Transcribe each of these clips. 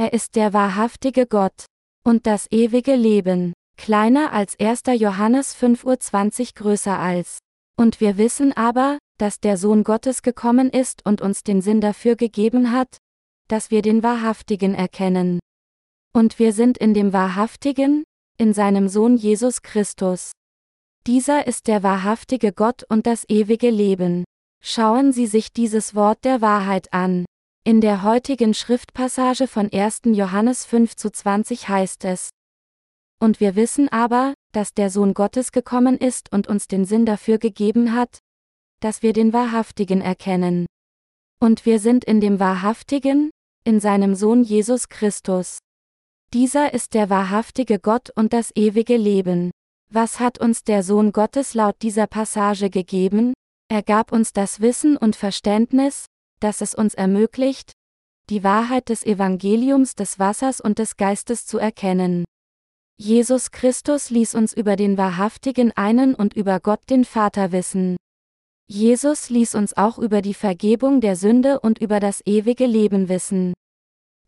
Er ist der wahrhaftige Gott und das ewige Leben, kleiner als 1. Johannes 5.20 Uhr größer als. Und wir wissen aber, dass der Sohn Gottes gekommen ist und uns den Sinn dafür gegeben hat, dass wir den Wahrhaftigen erkennen. Und wir sind in dem Wahrhaftigen, in seinem Sohn Jesus Christus. Dieser ist der wahrhaftige Gott und das ewige Leben. Schauen Sie sich dieses Wort der Wahrheit an. In der heutigen Schriftpassage von 1. Johannes 5 zu 20 heißt es. Und wir wissen aber, dass der Sohn Gottes gekommen ist und uns den Sinn dafür gegeben hat, dass wir den Wahrhaftigen erkennen. Und wir sind in dem Wahrhaftigen, in seinem Sohn Jesus Christus. Dieser ist der wahrhaftige Gott und das ewige Leben. Was hat uns der Sohn Gottes laut dieser Passage gegeben? Er gab uns das Wissen und Verständnis, das es uns ermöglicht, die Wahrheit des Evangeliums des Wassers und des Geistes zu erkennen. Jesus Christus ließ uns über den wahrhaftigen einen und über Gott den Vater wissen. Jesus ließ uns auch über die Vergebung der Sünde und über das ewige Leben wissen.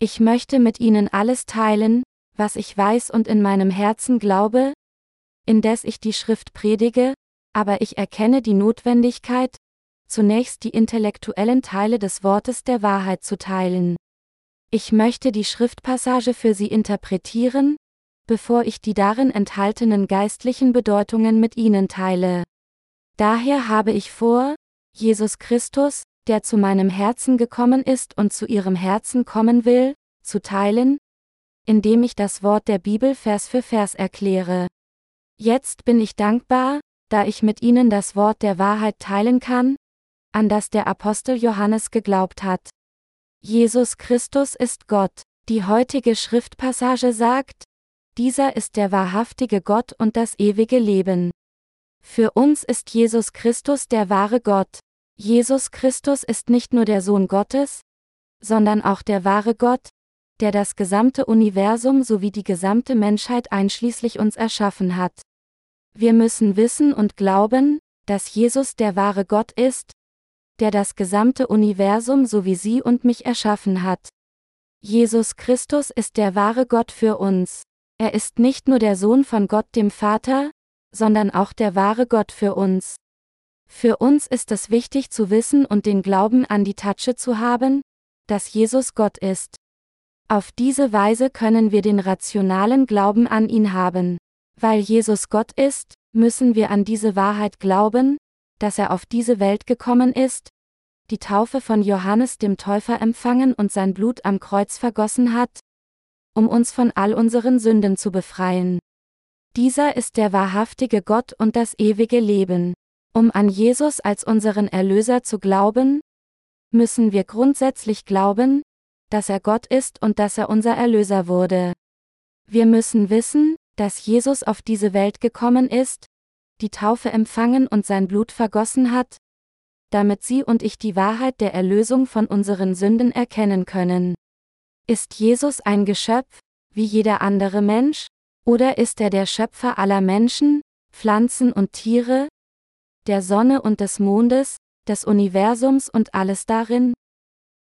Ich möchte mit Ihnen alles teilen, was ich weiß und in meinem Herzen glaube, indes ich die Schrift predige, aber ich erkenne die Notwendigkeit, zunächst die intellektuellen Teile des Wortes der Wahrheit zu teilen. Ich möchte die Schriftpassage für Sie interpretieren, bevor ich die darin enthaltenen geistlichen Bedeutungen mit Ihnen teile. Daher habe ich vor, Jesus Christus, der zu meinem Herzen gekommen ist und zu Ihrem Herzen kommen will, zu teilen, indem ich das Wort der Bibel Vers für Vers erkläre. Jetzt bin ich dankbar, da ich mit Ihnen das Wort der Wahrheit teilen kann, an das der Apostel Johannes geglaubt hat. Jesus Christus ist Gott. Die heutige Schriftpassage sagt, dieser ist der wahrhaftige Gott und das ewige Leben. Für uns ist Jesus Christus der wahre Gott. Jesus Christus ist nicht nur der Sohn Gottes, sondern auch der wahre Gott, der das gesamte Universum sowie die gesamte Menschheit einschließlich uns erschaffen hat. Wir müssen wissen und glauben, dass Jesus der wahre Gott ist, der das gesamte Universum sowie Sie und mich erschaffen hat. Jesus Christus ist der wahre Gott für uns. Er ist nicht nur der Sohn von Gott dem Vater, sondern auch der wahre Gott für uns. Für uns ist es wichtig zu wissen und den Glauben an die Tatsche zu haben, dass Jesus Gott ist. Auf diese Weise können wir den rationalen Glauben an ihn haben. Weil Jesus Gott ist, müssen wir an diese Wahrheit glauben, dass er auf diese Welt gekommen ist, die Taufe von Johannes dem Täufer empfangen und sein Blut am Kreuz vergossen hat, um uns von all unseren Sünden zu befreien. Dieser ist der wahrhaftige Gott und das ewige Leben. Um an Jesus als unseren Erlöser zu glauben, müssen wir grundsätzlich glauben, dass er Gott ist und dass er unser Erlöser wurde. Wir müssen wissen, dass Jesus auf diese Welt gekommen ist, die Taufe empfangen und sein Blut vergossen hat, damit Sie und ich die Wahrheit der Erlösung von unseren Sünden erkennen können. Ist Jesus ein Geschöpf, wie jeder andere Mensch, oder ist er der Schöpfer aller Menschen, Pflanzen und Tiere, der Sonne und des Mondes, des Universums und alles darin?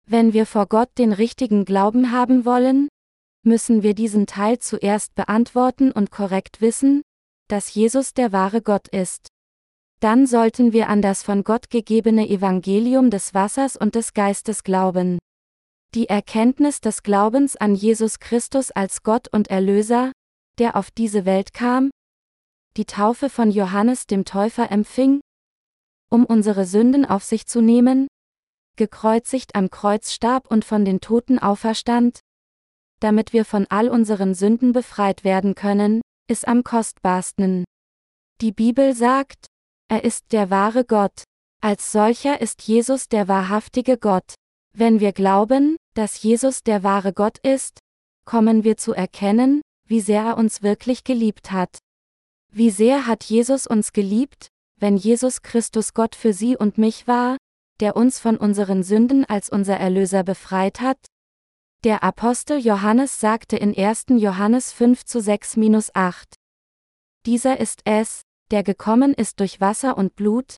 Wenn wir vor Gott den richtigen Glauben haben wollen, müssen wir diesen Teil zuerst beantworten und korrekt wissen, dass Jesus der wahre Gott ist. Dann sollten wir an das von Gott gegebene Evangelium des Wassers und des Geistes glauben. Die Erkenntnis des Glaubens an Jesus Christus als Gott und Erlöser, der auf diese Welt kam, die Taufe von Johannes dem Täufer empfing, um unsere Sünden auf sich zu nehmen, gekreuzigt am Kreuz starb und von den Toten auferstand, damit wir von all unseren Sünden befreit werden können, ist am kostbarsten. Die Bibel sagt, er ist der wahre Gott. Als solcher ist Jesus der wahrhaftige Gott. Wenn wir glauben, dass Jesus der wahre Gott ist, kommen wir zu erkennen, wie sehr er uns wirklich geliebt hat. Wie sehr hat Jesus uns geliebt, wenn Jesus Christus Gott für Sie und mich war, der uns von unseren Sünden als unser Erlöser befreit hat? Der Apostel Johannes sagte in 1. Johannes 5 zu 6-8. Dieser ist es, der gekommen ist durch Wasser und Blut,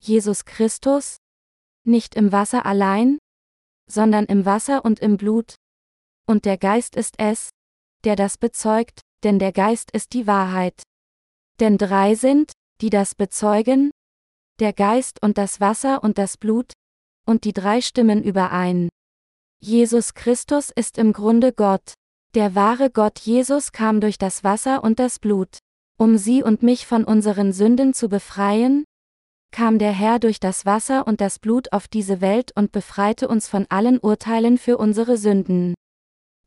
Jesus Christus, nicht im Wasser allein, sondern im Wasser und im Blut. und der Geist ist es, der das bezeugt, denn der Geist ist die Wahrheit. Denn drei sind, die das bezeugen, der Geist und das Wasser und das Blut, und die drei stimmen überein. Jesus Christus ist im Grunde Gott. Der wahre Gott Jesus kam durch das Wasser und das Blut. Um sie und mich von unseren Sünden zu befreien, kam der Herr durch das Wasser und das Blut auf diese Welt und befreite uns von allen Urteilen für unsere Sünden.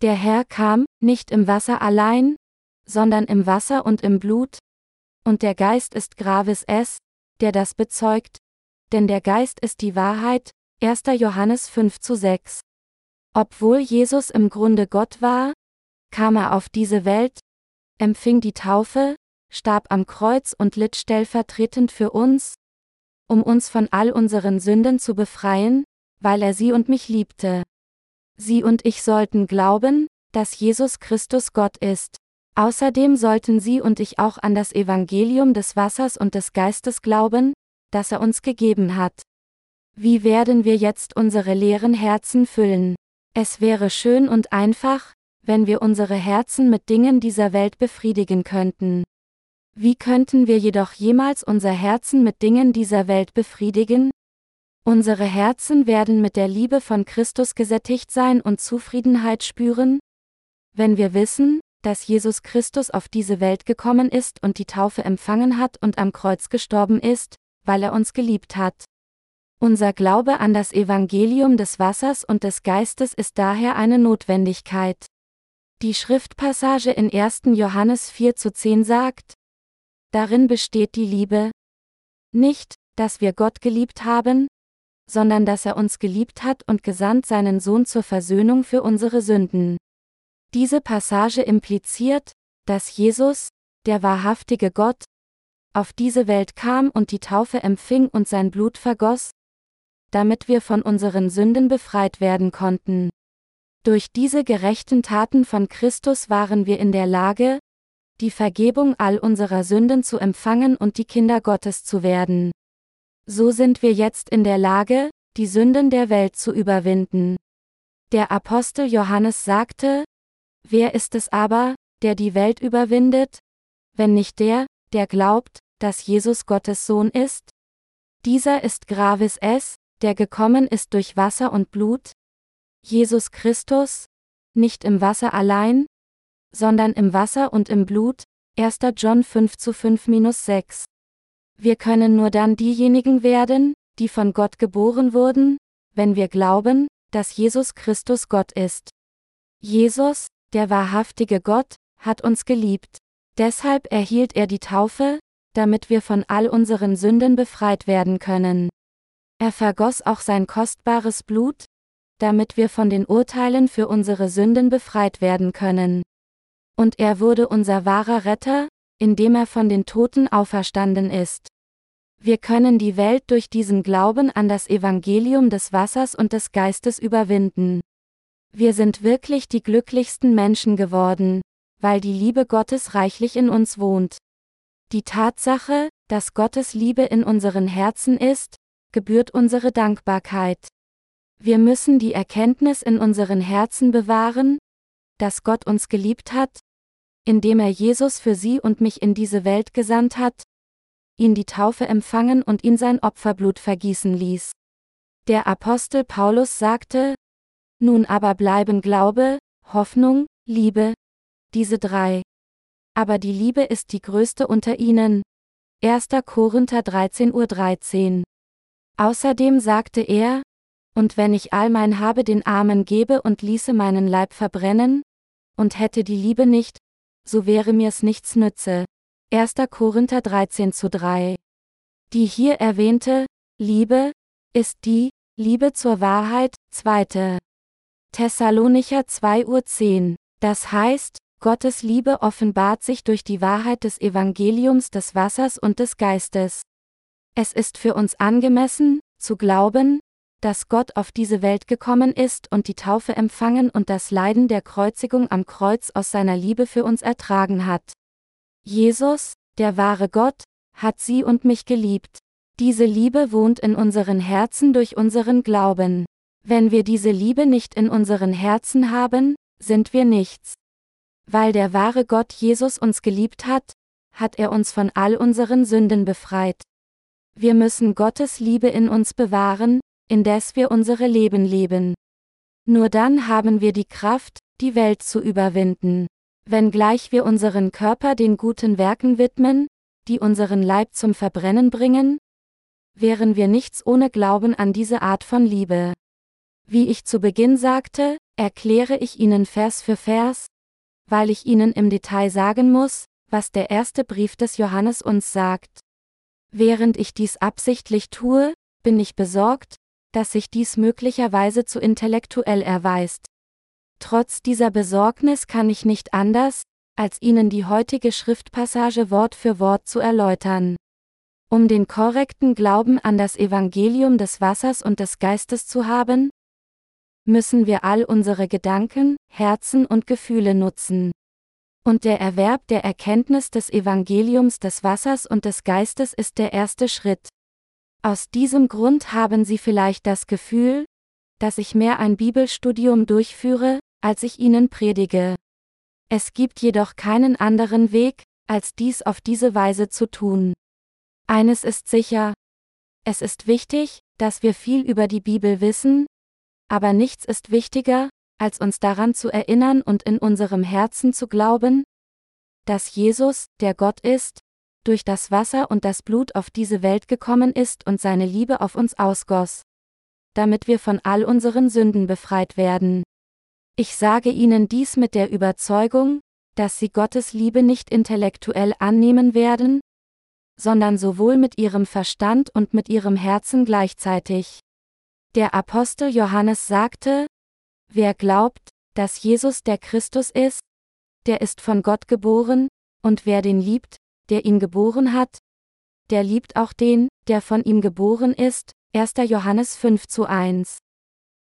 Der Herr kam, nicht im Wasser allein, sondern im Wasser und im Blut, und der Geist ist Gravis es, der das bezeugt, denn der Geist ist die Wahrheit, 1. Johannes 5 zu 6. Obwohl Jesus im Grunde Gott war, kam er auf diese Welt, empfing die Taufe, starb am Kreuz und litt stellvertretend für uns, um uns von all unseren Sünden zu befreien, weil er sie und mich liebte. Sie und ich sollten glauben, dass Jesus Christus Gott ist. Außerdem sollten Sie und ich auch an das Evangelium des Wassers und des Geistes glauben, das er uns gegeben hat. Wie werden wir jetzt unsere leeren Herzen füllen? Es wäre schön und einfach, wenn wir unsere Herzen mit Dingen dieser Welt befriedigen könnten. Wie könnten wir jedoch jemals unser Herzen mit Dingen dieser Welt befriedigen? Unsere Herzen werden mit der Liebe von Christus gesättigt sein und Zufriedenheit spüren? Wenn wir wissen, dass Jesus Christus auf diese Welt gekommen ist und die Taufe empfangen hat und am Kreuz gestorben ist, weil er uns geliebt hat. Unser Glaube an das Evangelium des Wassers und des Geistes ist daher eine Notwendigkeit. Die Schriftpassage in 1. Johannes 4 zu 10 sagt, Darin besteht die Liebe. Nicht, dass wir Gott geliebt haben, sondern dass er uns geliebt hat und gesandt seinen Sohn zur Versöhnung für unsere Sünden. Diese Passage impliziert, dass Jesus, der wahrhaftige Gott, auf diese Welt kam und die Taufe empfing und sein Blut vergoss, damit wir von unseren Sünden befreit werden konnten. Durch diese gerechten Taten von Christus waren wir in der Lage, die Vergebung all unserer Sünden zu empfangen und die Kinder Gottes zu werden. So sind wir jetzt in der Lage, die Sünden der Welt zu überwinden. Der Apostel Johannes sagte, Wer ist es aber, der die Welt überwindet? Wenn nicht der, der glaubt, dass Jesus Gottes Sohn ist? Dieser ist Gravis es, der gekommen ist durch Wasser und Blut, Jesus Christus, nicht im Wasser allein, sondern im Wasser und im Blut, 1. John 5 zu 5 6. Wir können nur dann diejenigen werden, die von Gott geboren wurden, wenn wir glauben, dass Jesus Christus Gott ist. Jesus, der wahrhaftige Gott, hat uns geliebt. Deshalb erhielt er die Taufe, damit wir von all unseren Sünden befreit werden können. Er vergoss auch sein kostbares Blut, damit wir von den Urteilen für unsere Sünden befreit werden können. Und er wurde unser wahrer Retter, indem er von den Toten auferstanden ist. Wir können die Welt durch diesen Glauben an das Evangelium des Wassers und des Geistes überwinden. Wir sind wirklich die glücklichsten Menschen geworden, weil die Liebe Gottes reichlich in uns wohnt. Die Tatsache, dass Gottes Liebe in unseren Herzen ist, gebührt unsere Dankbarkeit. Wir müssen die Erkenntnis in unseren Herzen bewahren, dass Gott uns geliebt hat, indem er Jesus für sie und mich in diese Welt gesandt hat, ihn die Taufe empfangen und ihn sein Opferblut vergießen ließ. Der Apostel Paulus sagte, nun aber bleiben Glaube, Hoffnung, Liebe, diese drei. Aber die Liebe ist die größte unter ihnen. 1. Korinther 13.13 Uhr 13. Außerdem sagte er, und wenn ich all mein Habe den Armen gebe und ließe meinen Leib verbrennen, und hätte die Liebe nicht, so wäre mir's nichts nütze. 1. Korinther 13 zu 3. Die hier erwähnte, Liebe, ist die, Liebe zur Wahrheit, 2. Thessalonicher 2 Uhr 10. Das heißt, Gottes Liebe offenbart sich durch die Wahrheit des Evangeliums des Wassers und des Geistes. Es ist für uns angemessen, zu glauben, dass Gott auf diese Welt gekommen ist und die Taufe empfangen und das Leiden der Kreuzigung am Kreuz aus seiner Liebe für uns ertragen hat. Jesus, der wahre Gott, hat sie und mich geliebt. Diese Liebe wohnt in unseren Herzen durch unseren Glauben. Wenn wir diese Liebe nicht in unseren Herzen haben, sind wir nichts. Weil der wahre Gott Jesus uns geliebt hat, hat er uns von all unseren Sünden befreit. Wir müssen Gottes Liebe in uns bewahren, indes wir unsere Leben leben. Nur dann haben wir die Kraft, die Welt zu überwinden. Wenngleich wir unseren Körper den guten Werken widmen, die unseren Leib zum Verbrennen bringen, wären wir nichts ohne Glauben an diese Art von Liebe. Wie ich zu Beginn sagte, erkläre ich Ihnen Vers für Vers, weil ich Ihnen im Detail sagen muss, was der erste Brief des Johannes uns sagt. Während ich dies absichtlich tue, bin ich besorgt, dass sich dies möglicherweise zu intellektuell erweist. Trotz dieser Besorgnis kann ich nicht anders, als Ihnen die heutige Schriftpassage Wort für Wort zu erläutern. Um den korrekten Glauben an das Evangelium des Wassers und des Geistes zu haben, müssen wir all unsere Gedanken, Herzen und Gefühle nutzen. Und der Erwerb der Erkenntnis des Evangeliums des Wassers und des Geistes ist der erste Schritt. Aus diesem Grund haben Sie vielleicht das Gefühl, dass ich mehr ein Bibelstudium durchführe, als ich Ihnen predige. Es gibt jedoch keinen anderen Weg, als dies auf diese Weise zu tun. Eines ist sicher. Es ist wichtig, dass wir viel über die Bibel wissen, aber nichts ist wichtiger, als uns daran zu erinnern und in unserem Herzen zu glauben, dass Jesus, der Gott ist, durch das Wasser und das Blut auf diese Welt gekommen ist und seine Liebe auf uns ausgoss, damit wir von all unseren Sünden befreit werden. Ich sage Ihnen dies mit der Überzeugung, dass Sie Gottes Liebe nicht intellektuell annehmen werden, sondern sowohl mit ihrem Verstand und mit ihrem Herzen gleichzeitig. Der Apostel Johannes sagte, wer glaubt, dass Jesus der Christus ist, der ist von Gott geboren, und wer den liebt, der ihn geboren hat, der liebt auch den, der von ihm geboren ist, 1. Johannes 5 zu 1.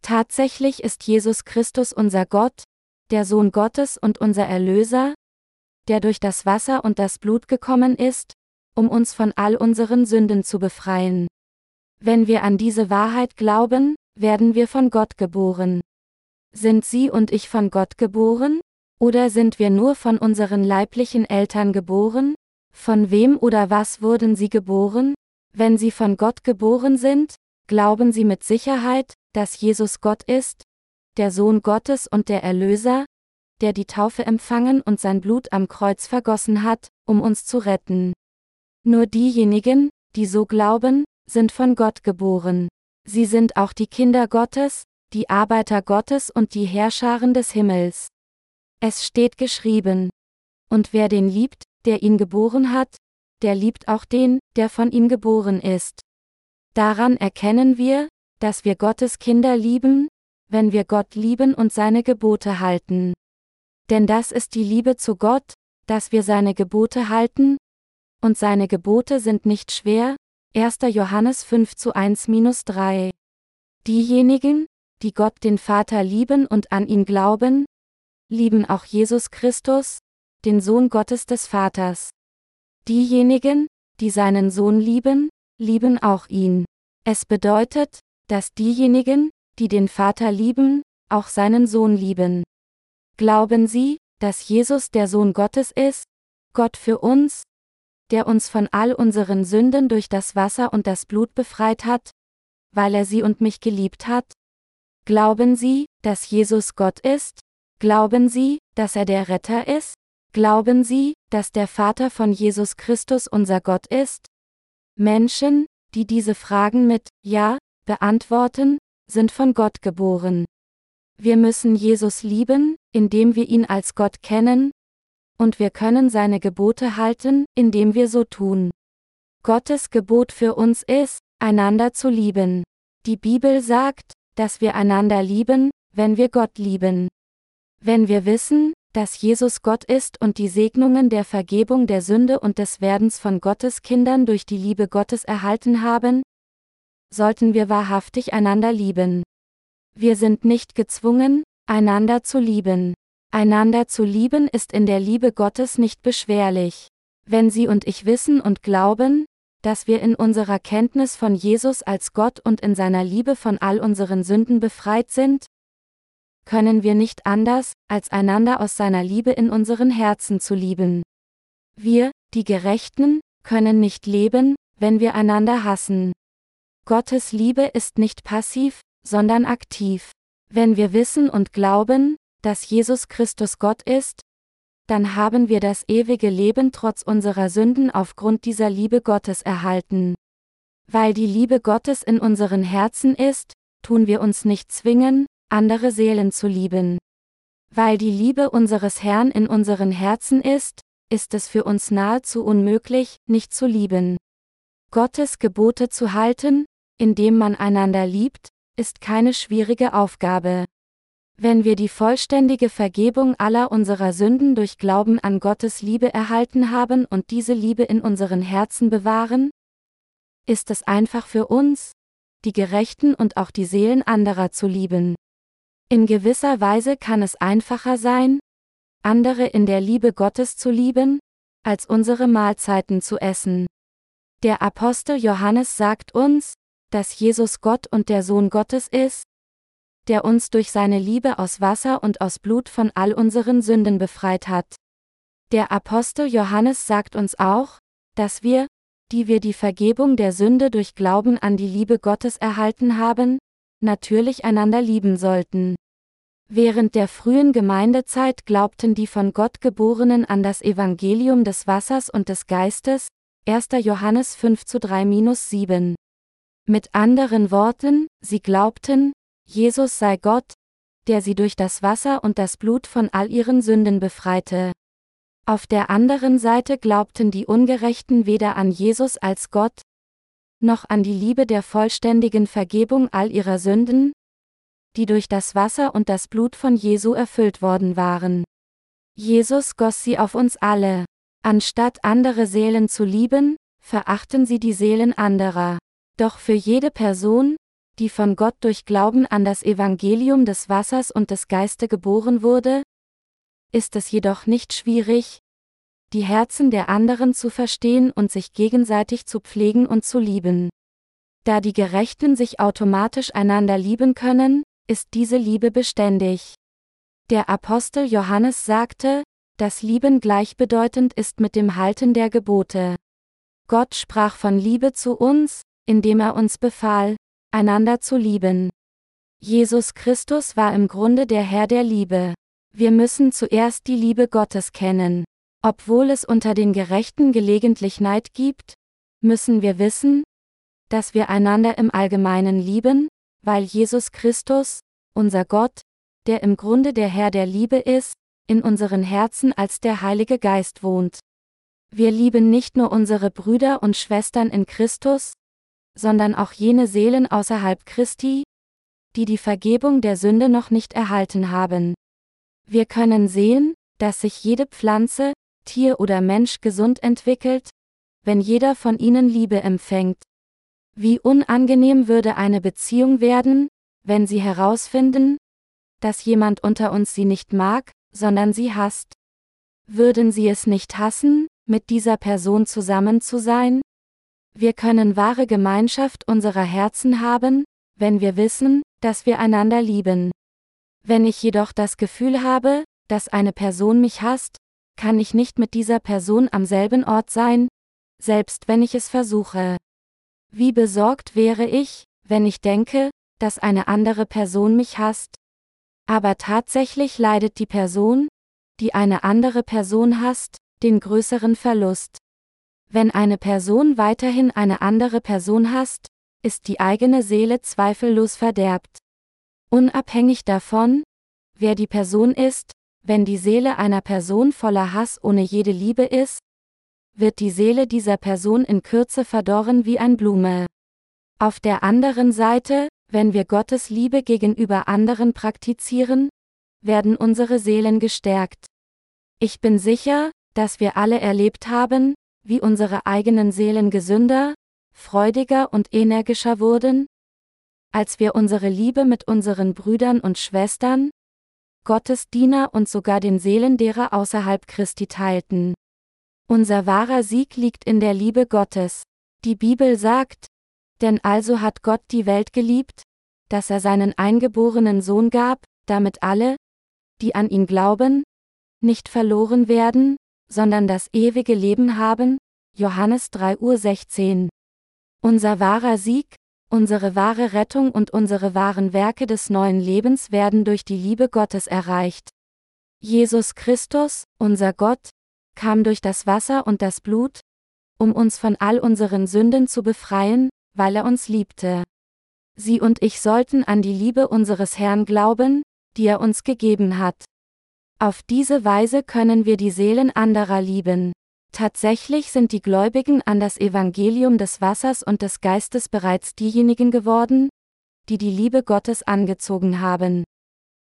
Tatsächlich ist Jesus Christus unser Gott, der Sohn Gottes und unser Erlöser, der durch das Wasser und das Blut gekommen ist, um uns von all unseren Sünden zu befreien. Wenn wir an diese Wahrheit glauben, werden wir von Gott geboren. Sind Sie und ich von Gott geboren? Oder sind wir nur von unseren leiblichen Eltern geboren? Von wem oder was wurden Sie geboren? Wenn Sie von Gott geboren sind, glauben Sie mit Sicherheit, dass Jesus Gott ist, der Sohn Gottes und der Erlöser, der die Taufe empfangen und sein Blut am Kreuz vergossen hat, um uns zu retten. Nur diejenigen, die so glauben, sind von Gott geboren. Sie sind auch die Kinder Gottes, die Arbeiter Gottes und die Herrscharen des Himmels. Es steht geschrieben. Und wer den liebt, der ihn geboren hat, der liebt auch den, der von ihm geboren ist. Daran erkennen wir, dass wir Gottes Kinder lieben, wenn wir Gott lieben und seine Gebote halten. Denn das ist die Liebe zu Gott, dass wir seine Gebote halten, und seine Gebote sind nicht schwer, 1. Johannes 5 zu 1-3. Diejenigen, die Gott den Vater lieben und an ihn glauben, lieben auch Jesus Christus, den Sohn Gottes des Vaters. Diejenigen, die seinen Sohn lieben, lieben auch ihn. Es bedeutet, dass diejenigen, die den Vater lieben, auch seinen Sohn lieben. Glauben Sie, dass Jesus der Sohn Gottes ist, Gott für uns, der uns von all unseren Sünden durch das Wasser und das Blut befreit hat, weil er sie und mich geliebt hat? Glauben Sie, dass Jesus Gott ist? Glauben Sie, dass er der Retter ist? Glauben Sie, dass der Vater von Jesus Christus unser Gott ist? Menschen, die diese Fragen mit Ja beantworten, sind von Gott geboren. Wir müssen Jesus lieben, indem wir ihn als Gott kennen, und wir können seine Gebote halten, indem wir so tun. Gottes Gebot für uns ist, einander zu lieben. Die Bibel sagt, dass wir einander lieben, wenn wir Gott lieben. Wenn wir wissen, dass Jesus Gott ist und die Segnungen der Vergebung der Sünde und des Werdens von Gottes Kindern durch die Liebe Gottes erhalten haben, sollten wir wahrhaftig einander lieben. Wir sind nicht gezwungen, einander zu lieben. Einander zu lieben ist in der Liebe Gottes nicht beschwerlich. Wenn Sie und ich wissen und glauben, dass wir in unserer Kenntnis von Jesus als Gott und in seiner Liebe von all unseren Sünden befreit sind, können wir nicht anders, als einander aus seiner Liebe in unseren Herzen zu lieben. Wir, die Gerechten, können nicht leben, wenn wir einander hassen. Gottes Liebe ist nicht passiv, sondern aktiv. Wenn wir wissen und glauben, dass Jesus Christus Gott ist, dann haben wir das ewige Leben trotz unserer Sünden aufgrund dieser Liebe Gottes erhalten. Weil die Liebe Gottes in unseren Herzen ist, tun wir uns nicht zwingen, andere Seelen zu lieben. Weil die Liebe unseres Herrn in unseren Herzen ist, ist es für uns nahezu unmöglich, nicht zu lieben. Gottes Gebote zu halten, indem man einander liebt, ist keine schwierige Aufgabe. Wenn wir die vollständige Vergebung aller unserer Sünden durch Glauben an Gottes Liebe erhalten haben und diese Liebe in unseren Herzen bewahren, ist es einfach für uns, die Gerechten und auch die Seelen anderer zu lieben. In gewisser Weise kann es einfacher sein, andere in der Liebe Gottes zu lieben, als unsere Mahlzeiten zu essen. Der Apostel Johannes sagt uns, dass Jesus Gott und der Sohn Gottes ist, der uns durch seine Liebe aus Wasser und aus Blut von all unseren Sünden befreit hat. Der Apostel Johannes sagt uns auch, dass wir, die wir die Vergebung der Sünde durch Glauben an die Liebe Gottes erhalten haben, natürlich einander lieben sollten. Während der frühen Gemeindezeit glaubten die von Gott Geborenen an das Evangelium des Wassers und des Geistes, 1. Johannes 5 zu 3-7. Mit anderen Worten, sie glaubten, Jesus sei Gott, der sie durch das Wasser und das Blut von all ihren Sünden befreite. Auf der anderen Seite glaubten die Ungerechten weder an Jesus als Gott, noch an die Liebe der vollständigen Vergebung all ihrer Sünden, die durch das Wasser und das Blut von Jesu erfüllt worden waren. Jesus goss sie auf uns alle. Anstatt andere Seelen zu lieben, verachten sie die Seelen anderer. Doch für jede Person, die von Gott durch Glauben an das Evangelium des Wassers und des Geiste geboren wurde, ist es jedoch nicht schwierig, die Herzen der anderen zu verstehen und sich gegenseitig zu pflegen und zu lieben. Da die Gerechten sich automatisch einander lieben können, ist diese Liebe beständig. Der Apostel Johannes sagte, dass Lieben gleichbedeutend ist mit dem Halten der Gebote. Gott sprach von Liebe zu uns, indem er uns befahl, einander zu lieben. Jesus Christus war im Grunde der Herr der Liebe. Wir müssen zuerst die Liebe Gottes kennen. Obwohl es unter den Gerechten gelegentlich Neid gibt, müssen wir wissen, dass wir einander im Allgemeinen lieben, weil Jesus Christus, unser Gott, der im Grunde der Herr der Liebe ist, in unseren Herzen als der Heilige Geist wohnt. Wir lieben nicht nur unsere Brüder und Schwestern in Christus, sondern auch jene Seelen außerhalb Christi, die die Vergebung der Sünde noch nicht erhalten haben. Wir können sehen, dass sich jede Pflanze, Tier oder Mensch gesund entwickelt, wenn jeder von ihnen Liebe empfängt. Wie unangenehm würde eine Beziehung werden, wenn sie herausfinden, dass jemand unter uns sie nicht mag, sondern sie hasst. Würden sie es nicht hassen, mit dieser Person zusammen zu sein? Wir können wahre Gemeinschaft unserer Herzen haben, wenn wir wissen, dass wir einander lieben. Wenn ich jedoch das Gefühl habe, dass eine Person mich hasst, kann ich nicht mit dieser Person am selben Ort sein, selbst wenn ich es versuche. Wie besorgt wäre ich, wenn ich denke, dass eine andere Person mich hasst? Aber tatsächlich leidet die Person, die eine andere Person hasst, den größeren Verlust. Wenn eine Person weiterhin eine andere Person hasst, ist die eigene Seele zweifellos verderbt. Unabhängig davon, wer die Person ist, wenn die Seele einer Person voller Hass ohne jede Liebe ist, wird die Seele dieser Person in Kürze verdorren wie ein Blume. Auf der anderen Seite, wenn wir Gottes Liebe gegenüber anderen praktizieren, werden unsere Seelen gestärkt. Ich bin sicher, dass wir alle erlebt haben, wie unsere eigenen Seelen gesünder, freudiger und energischer wurden, als wir unsere Liebe mit unseren Brüdern und Schwestern, Gottes Diener und sogar den Seelen derer außerhalb Christi teilten. Unser wahrer Sieg liegt in der Liebe Gottes. Die Bibel sagt, denn also hat Gott die Welt geliebt, dass er seinen eingeborenen Sohn gab, damit alle, die an ihn glauben, nicht verloren werden, sondern das ewige Leben haben. Johannes 3 Uhr 16. Unser wahrer Sieg, unsere wahre Rettung und unsere wahren Werke des neuen Lebens werden durch die Liebe Gottes erreicht. Jesus Christus, unser Gott, kam durch das Wasser und das Blut, um uns von all unseren Sünden zu befreien, weil er uns liebte. Sie und ich sollten an die Liebe unseres Herrn glauben, die er uns gegeben hat. Auf diese Weise können wir die Seelen anderer lieben. Tatsächlich sind die Gläubigen an das Evangelium des Wassers und des Geistes bereits diejenigen geworden, die die Liebe Gottes angezogen haben.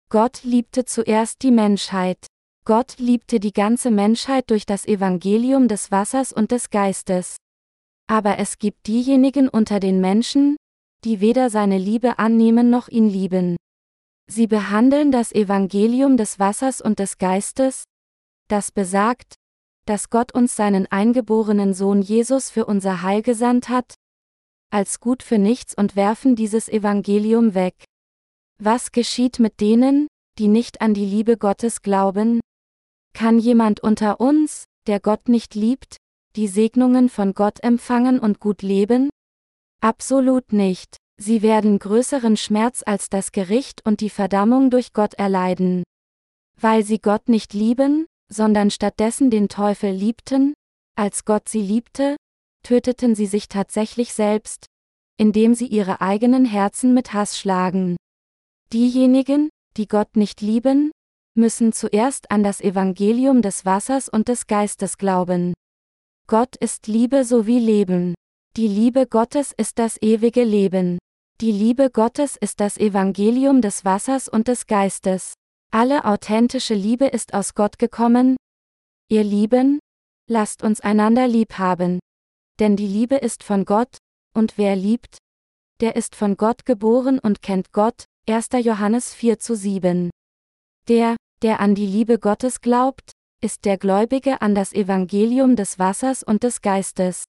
Gott liebte zuerst die Menschheit. Gott liebte die ganze Menschheit durch das Evangelium des Wassers und des Geistes. Aber es gibt diejenigen unter den Menschen, die weder seine Liebe annehmen noch ihn lieben. Sie behandeln das Evangelium des Wassers und des Geistes, das besagt, dass Gott uns seinen eingeborenen Sohn Jesus für unser Heil gesandt hat, als gut für nichts und werfen dieses Evangelium weg. Was geschieht mit denen, die nicht an die Liebe Gottes glauben? Kann jemand unter uns, der Gott nicht liebt, die Segnungen von Gott empfangen und gut leben? Absolut nicht. Sie werden größeren Schmerz als das Gericht und die Verdammung durch Gott erleiden. Weil sie Gott nicht lieben, sondern stattdessen den Teufel liebten, als Gott sie liebte, töteten sie sich tatsächlich selbst, indem sie ihre eigenen Herzen mit Hass schlagen. Diejenigen, die Gott nicht lieben, müssen zuerst an das Evangelium des Wassers und des Geistes glauben. Gott ist Liebe sowie Leben. Die Liebe Gottes ist das ewige Leben. Die Liebe Gottes ist das Evangelium des Wassers und des Geistes. Alle authentische Liebe ist aus Gott gekommen. Ihr Lieben, lasst uns einander lieb haben. Denn die Liebe ist von Gott, und wer liebt, der ist von Gott geboren und kennt Gott. 1. Johannes 4 zu 7. Der, der an die Liebe Gottes glaubt, ist der Gläubige an das Evangelium des Wassers und des Geistes.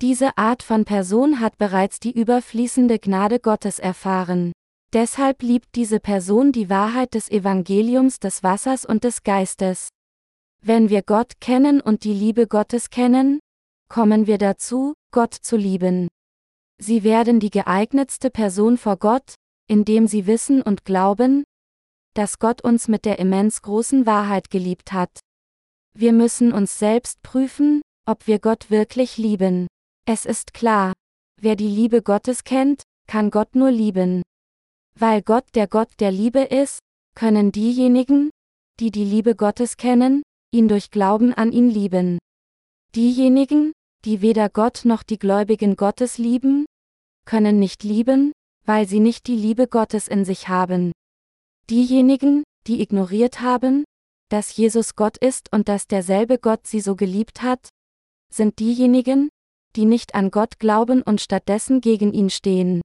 Diese Art von Person hat bereits die überfließende Gnade Gottes erfahren. Deshalb liebt diese Person die Wahrheit des Evangeliums des Wassers und des Geistes. Wenn wir Gott kennen und die Liebe Gottes kennen, kommen wir dazu, Gott zu lieben. Sie werden die geeignetste Person vor Gott, indem sie wissen und glauben, dass Gott uns mit der immens großen Wahrheit geliebt hat. Wir müssen uns selbst prüfen, ob wir Gott wirklich lieben. Es ist klar, wer die Liebe Gottes kennt, kann Gott nur lieben. Weil Gott der Gott der Liebe ist, können diejenigen, die die Liebe Gottes kennen, ihn durch Glauben an ihn lieben. Diejenigen, die weder Gott noch die Gläubigen Gottes lieben, können nicht lieben, weil sie nicht die Liebe Gottes in sich haben. Diejenigen, die ignoriert haben, dass Jesus Gott ist und dass derselbe Gott sie so geliebt hat, sind diejenigen, die nicht an Gott glauben und stattdessen gegen ihn stehen.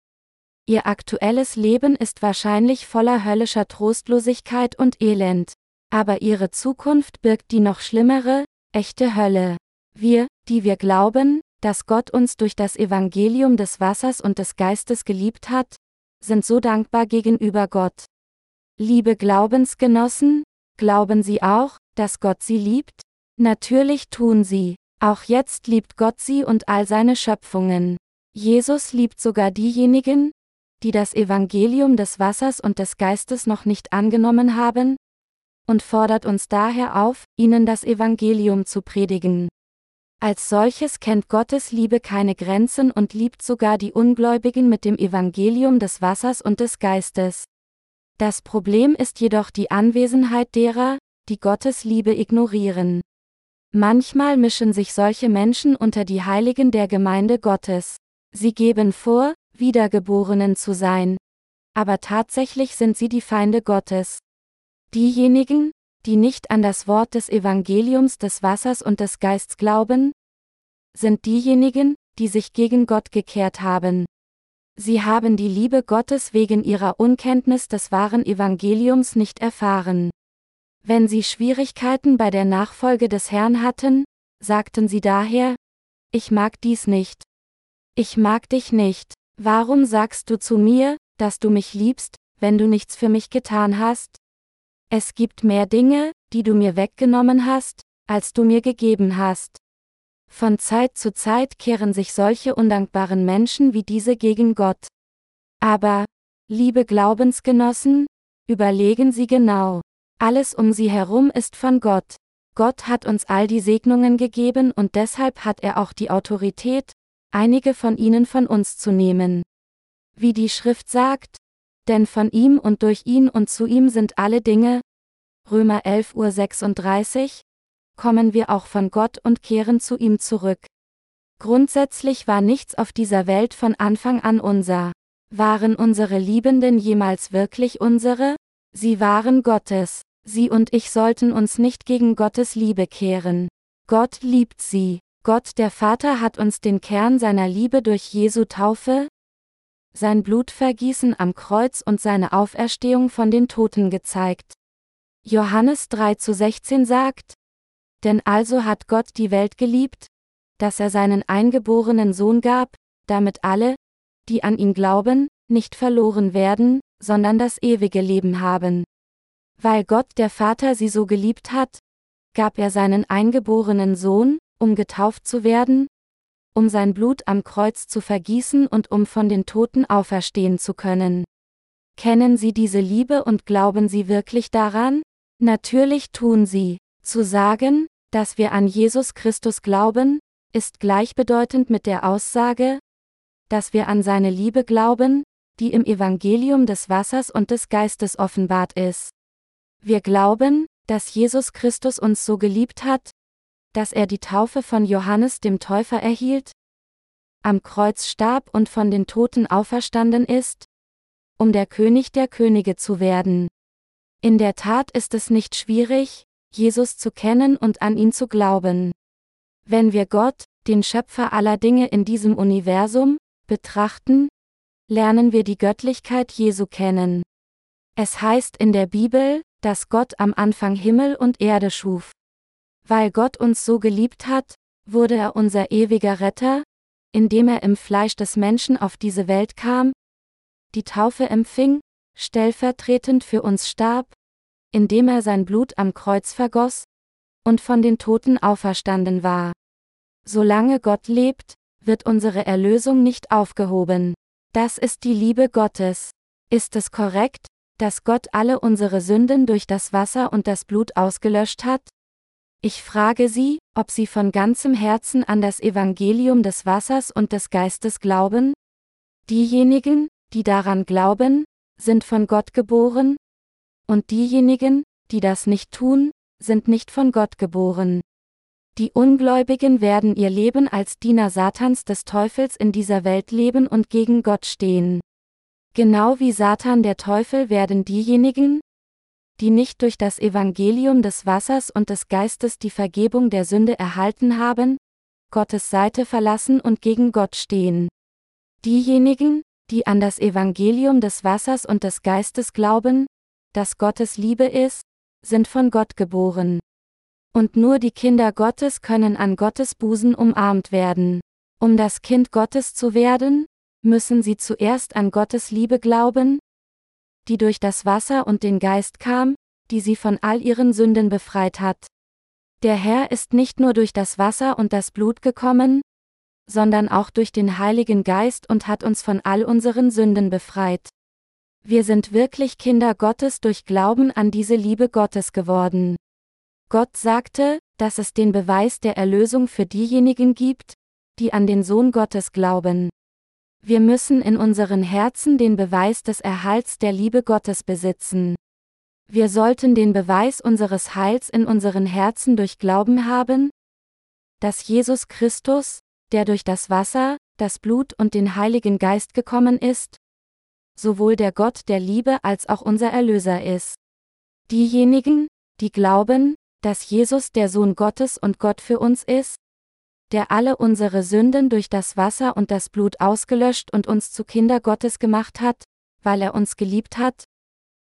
Ihr aktuelles Leben ist wahrscheinlich voller höllischer Trostlosigkeit und Elend. Aber ihre Zukunft birgt die noch schlimmere, echte Hölle. Wir, die wir glauben, dass Gott uns durch das Evangelium des Wassers und des Geistes geliebt hat, sind so dankbar gegenüber Gott. Liebe Glaubensgenossen, glauben Sie auch, dass Gott Sie liebt? Natürlich tun Sie. Auch jetzt liebt Gott Sie und all seine Schöpfungen. Jesus liebt sogar diejenigen, die das Evangelium des Wassers und des Geistes noch nicht angenommen haben, und fordert uns daher auf, ihnen das Evangelium zu predigen. Als solches kennt Gottes Liebe keine Grenzen und liebt sogar die Ungläubigen mit dem Evangelium des Wassers und des Geistes. Das Problem ist jedoch die Anwesenheit derer, die Gottes Liebe ignorieren. Manchmal mischen sich solche Menschen unter die Heiligen der Gemeinde Gottes. Sie geben vor, Wiedergeborenen zu sein. Aber tatsächlich sind sie die Feinde Gottes. Diejenigen, die nicht an das Wort des Evangeliums des Wassers und des Geists glauben, sind diejenigen, die sich gegen Gott gekehrt haben. Sie haben die Liebe Gottes wegen ihrer Unkenntnis des wahren Evangeliums nicht erfahren. Wenn sie Schwierigkeiten bei der Nachfolge des Herrn hatten, sagten sie daher, ich mag dies nicht. Ich mag dich nicht. Warum sagst du zu mir, dass du mich liebst, wenn du nichts für mich getan hast? Es gibt mehr Dinge, die du mir weggenommen hast, als du mir gegeben hast. Von Zeit zu Zeit kehren sich solche undankbaren Menschen wie diese gegen Gott. Aber, liebe Glaubensgenossen, überlegen Sie genau. Alles um Sie herum ist von Gott. Gott hat uns all die Segnungen gegeben und deshalb hat er auch die Autorität, einige von ihnen von uns zu nehmen. Wie die Schrift sagt, denn von ihm und durch ihn und zu ihm sind alle Dinge, Römer 11 Uhr 36, kommen wir auch von Gott und kehren zu ihm zurück. Grundsätzlich war nichts auf dieser Welt von Anfang an unser. Waren unsere Liebenden jemals wirklich unsere? Sie waren Gottes. Sie und ich sollten uns nicht gegen Gottes Liebe kehren. Gott liebt sie. Gott der Vater hat uns den Kern seiner Liebe durch Jesu Taufe, sein Blutvergießen am Kreuz und seine Auferstehung von den Toten gezeigt. Johannes 3 zu 16 sagt, denn also hat Gott die Welt geliebt, dass er seinen eingeborenen Sohn gab, damit alle, die an ihn glauben, nicht verloren werden, sondern das ewige Leben haben. Weil Gott der Vater sie so geliebt hat, gab er seinen eingeborenen Sohn, um getauft zu werden, um sein Blut am Kreuz zu vergießen und um von den Toten auferstehen zu können. Kennen Sie diese Liebe und glauben Sie wirklich daran? Natürlich tun Sie. Zu sagen, dass wir an Jesus Christus glauben, ist gleichbedeutend mit der Aussage, dass wir an seine Liebe glauben, die im Evangelium des Wassers und des Geistes offenbart ist. Wir glauben, dass Jesus Christus uns so geliebt hat, dass er die Taufe von Johannes dem Täufer erhielt, am Kreuz starb und von den Toten auferstanden ist, um der König der Könige zu werden. In der Tat ist es nicht schwierig, Jesus zu kennen und an ihn zu glauben. Wenn wir Gott, den Schöpfer aller Dinge in diesem Universum, betrachten, lernen wir die Göttlichkeit Jesu kennen. Es heißt in der Bibel, dass Gott am Anfang Himmel und Erde schuf. Weil Gott uns so geliebt hat, wurde er unser ewiger Retter, indem er im Fleisch des Menschen auf diese Welt kam, die Taufe empfing, stellvertretend für uns starb, indem er sein Blut am Kreuz vergoss und von den Toten auferstanden war. Solange Gott lebt, wird unsere Erlösung nicht aufgehoben. Das ist die Liebe Gottes. Ist es korrekt, dass Gott alle unsere Sünden durch das Wasser und das Blut ausgelöscht hat? Ich frage Sie, ob Sie von ganzem Herzen an das Evangelium des Wassers und des Geistes glauben? Diejenigen, die daran glauben, sind von Gott geboren, und diejenigen, die das nicht tun, sind nicht von Gott geboren. Die Ungläubigen werden ihr Leben als Diener Satans des Teufels in dieser Welt leben und gegen Gott stehen. Genau wie Satan der Teufel werden diejenigen, die nicht durch das Evangelium des Wassers und des Geistes die Vergebung der Sünde erhalten haben, Gottes Seite verlassen und gegen Gott stehen. Diejenigen, die an das Evangelium des Wassers und des Geistes glauben, das Gottes Liebe ist, sind von Gott geboren. Und nur die Kinder Gottes können an Gottes Busen umarmt werden. Um das Kind Gottes zu werden, müssen sie zuerst an Gottes Liebe glauben, die durch das Wasser und den Geist kam, die sie von all ihren Sünden befreit hat. Der Herr ist nicht nur durch das Wasser und das Blut gekommen, sondern auch durch den Heiligen Geist und hat uns von all unseren Sünden befreit. Wir sind wirklich Kinder Gottes durch Glauben an diese Liebe Gottes geworden. Gott sagte, dass es den Beweis der Erlösung für diejenigen gibt, die an den Sohn Gottes glauben. Wir müssen in unseren Herzen den Beweis des Erhalts der Liebe Gottes besitzen. Wir sollten den Beweis unseres Heils in unseren Herzen durch Glauben haben, dass Jesus Christus, der durch das Wasser, das Blut und den Heiligen Geist gekommen ist, sowohl der Gott der Liebe als auch unser Erlöser ist. Diejenigen, die glauben, dass Jesus der Sohn Gottes und Gott für uns ist, der alle unsere Sünden durch das Wasser und das Blut ausgelöscht und uns zu Kinder Gottes gemacht hat, weil er uns geliebt hat,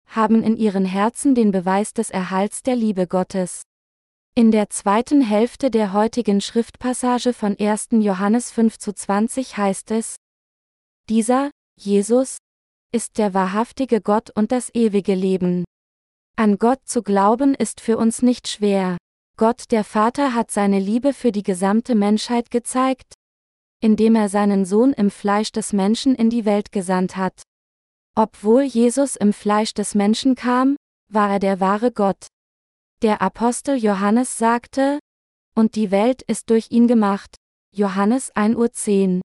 haben in ihren Herzen den Beweis des Erhalts der Liebe Gottes. In der zweiten Hälfte der heutigen Schriftpassage von 1. Johannes 5 zu 20 heißt es, dieser, Jesus, ist der wahrhaftige Gott und das ewige Leben. An Gott zu glauben ist für uns nicht schwer. Gott der Vater hat seine Liebe für die gesamte Menschheit gezeigt, indem er seinen Sohn im Fleisch des Menschen in die Welt gesandt hat. Obwohl Jesus im Fleisch des Menschen kam, war er der wahre Gott. Der Apostel Johannes sagte, und die Welt ist durch ihn gemacht. Johannes 1.10 Uhr.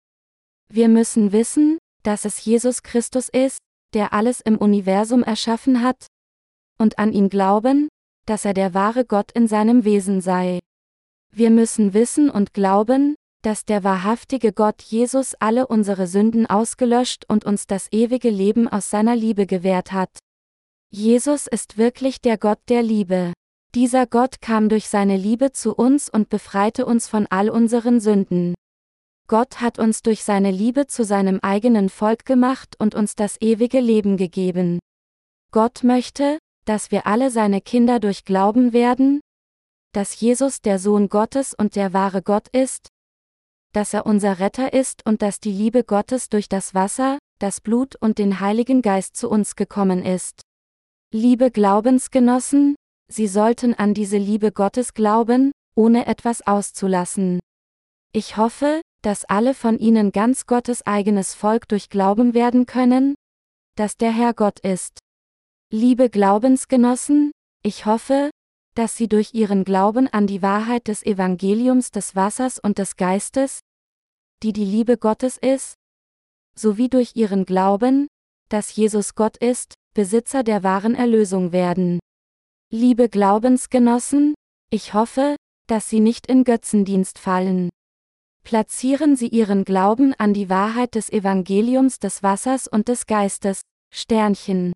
Wir müssen wissen, dass es Jesus Christus ist, der alles im Universum erschaffen hat, und an ihn glauben, dass er der wahre Gott in seinem Wesen sei. Wir müssen wissen und glauben, dass der wahrhaftige Gott Jesus alle unsere Sünden ausgelöscht und uns das ewige Leben aus seiner Liebe gewährt hat. Jesus ist wirklich der Gott der Liebe. Dieser Gott kam durch seine Liebe zu uns und befreite uns von all unseren Sünden. Gott hat uns durch seine Liebe zu seinem eigenen Volk gemacht und uns das ewige Leben gegeben. Gott möchte, dass wir alle seine Kinder durch Glauben werden, dass Jesus der Sohn Gottes und der wahre Gott ist, dass er unser Retter ist und dass die Liebe Gottes durch das Wasser, das Blut und den Heiligen Geist zu uns gekommen ist. Liebe Glaubensgenossen, Sie sollten an diese Liebe Gottes glauben, ohne etwas auszulassen. Ich hoffe, dass alle von Ihnen ganz Gottes eigenes Volk durch Glauben werden können, dass der Herr Gott ist. Liebe Glaubensgenossen, ich hoffe, dass Sie durch Ihren Glauben an die Wahrheit des Evangeliums des Wassers und des Geistes, die die Liebe Gottes ist, sowie durch Ihren Glauben, dass Jesus Gott ist, Besitzer der wahren Erlösung werden. Liebe Glaubensgenossen, ich hoffe, dass Sie nicht in Götzendienst fallen. Platzieren Sie Ihren Glauben an die Wahrheit des Evangeliums des Wassers und des Geistes, Sternchen.